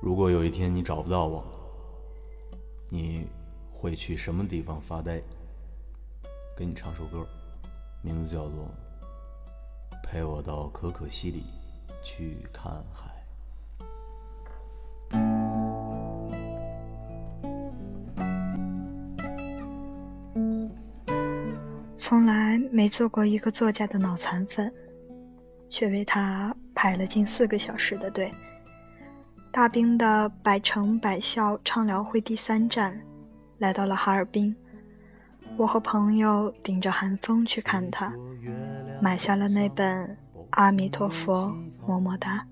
如果有一天你找不到我，你会去什么地方发呆？给你唱首歌，名字叫做《陪我到可可西里去看海》。从来没做过一个作家的脑残粉，却为他排了近四个小时的队。大兵的百城百校畅聊会第三站，来到了哈尔滨。我和朋友顶着寒风去看他，买下了那本《阿弥陀佛，么么哒》。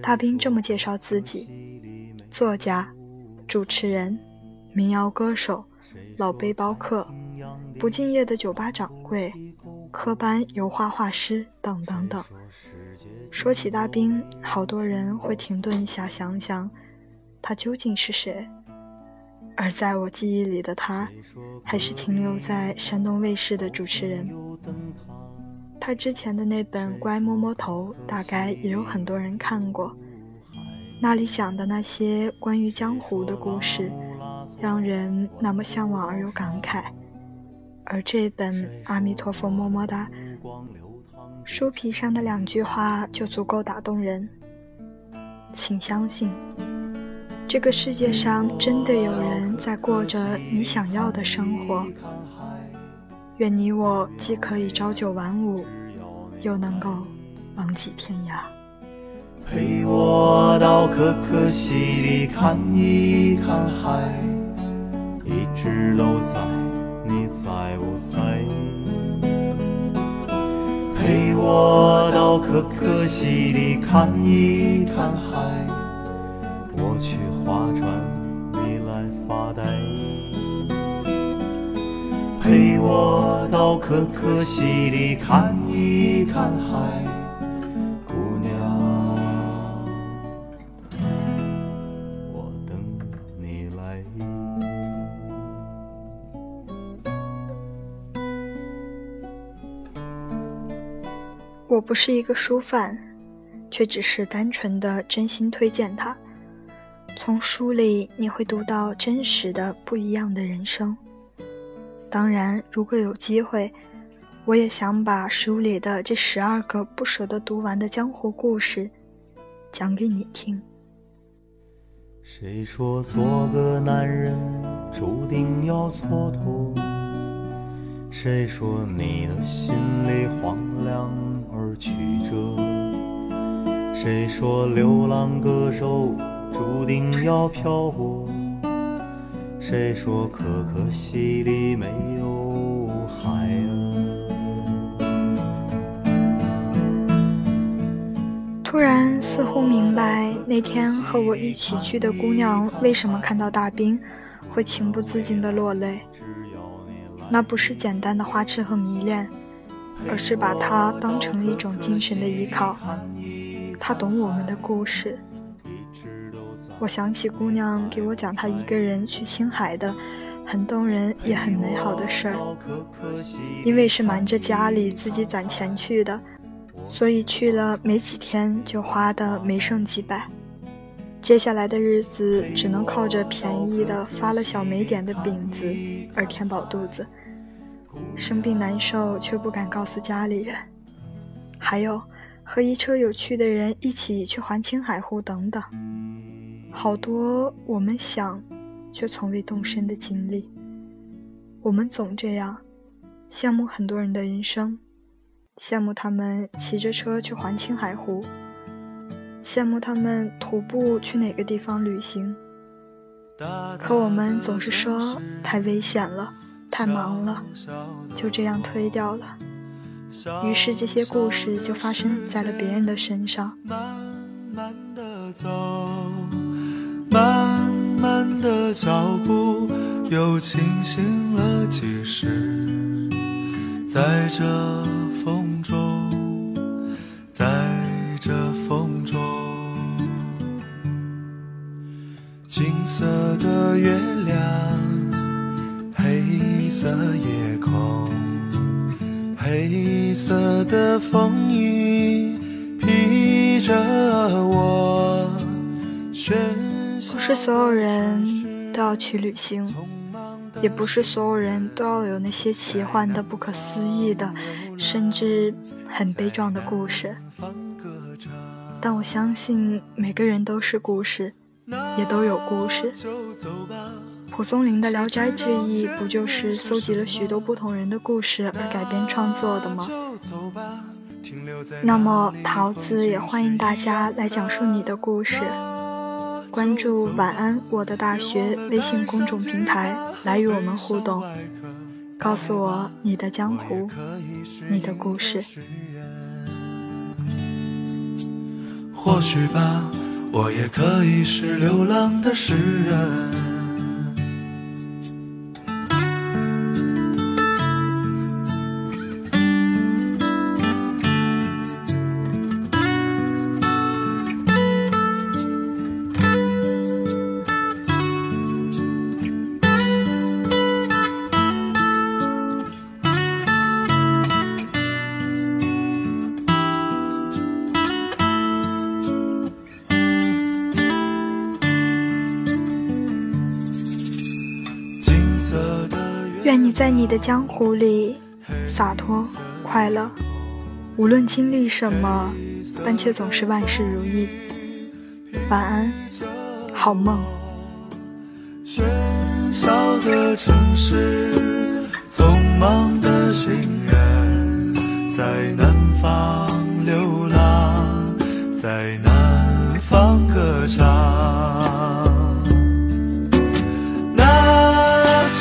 大兵这么介绍自己：作家、主持人、民谣歌手、老背包客。不敬业的酒吧掌柜、科班油画画师等等等。说起大兵，好多人会停顿一下，想想他究竟是谁。而在我记忆里的他，还是停留在山东卫视的主持人。他之前的那本《乖摸摸头》，大概也有很多人看过。那里讲的那些关于江湖的故事，让人那么向往而又感慨。而这本《阿弥陀佛，么么哒》，书皮上的两句话就足够打动人。请相信，这个世界上真的有人在过着你想要的生活。愿你我既可以朝九晚五，又能够浪迹天涯。陪我到可可西里看一看海，一直都在。你在不在？到可可西里看一看海，我去划船，你来发呆。陪我到可可西里看一看海。不是一个书贩，却只是单纯的真心推荐它。从书里你会读到真实的不一样的人生。当然，如果有机会，我也想把书里的这十二个不舍得读完的江湖故事讲给你听。谁说做个男人注定要蹉跎？谁说你的心里荒凉？曲折。谁说流浪歌手注定要漂泊？谁说可可西里没有海？突然似乎明白那天和我一起去的姑娘为什么看到大冰会情不自禁的落泪。那不是简单的花痴和迷恋。而是把它当成一种精神的依靠，他懂我们的故事。我想起姑娘给我讲她一个人去青海的很动人也很美好的事儿。因为是瞒着家里自己攒钱去的，所以去了没几天就花的没剩几百。接下来的日子只能靠着便宜的发了小霉点的饼子而填饱肚子。生病难受却不敢告诉家里人，还有和一车有趣的人一起去环青海湖等等，好多我们想却从未动身的经历。我们总这样羡慕很多人的人生，羡慕他们骑着车去环青海湖，羡慕他们徒步去哪个地方旅行，可我们总是说太危险了。太忙了，就这样推掉了。于是这些故事就发生在了别人的身上。慢慢的走，慢慢的脚步又清醒了几时？在这风中，在这风中，金色的月亮。色夜空，黑色的风衣披着我。不是所有人都要去旅行，也不是所有人都要有那些奇幻的、不可思议的，甚至很悲壮的故事。但我相信每个人都是故事，也都有故事。蒲松龄的《聊斋志异》不就是搜集了许多不同人的故事而改编创作的吗？那么桃子也欢迎大家来讲述你的故事。关注“晚安我的大学”微信公众平台来与我们互动，告诉我你的江湖，你的故事。或许吧，我也可以是流浪的诗人。愿你在你的江湖里洒脱快乐，无论经历什么，但却总是万事如意。晚安，好梦。喧嚣的城市，匆忙的行人，在南方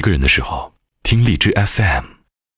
一个人的时候，听荔枝 FM。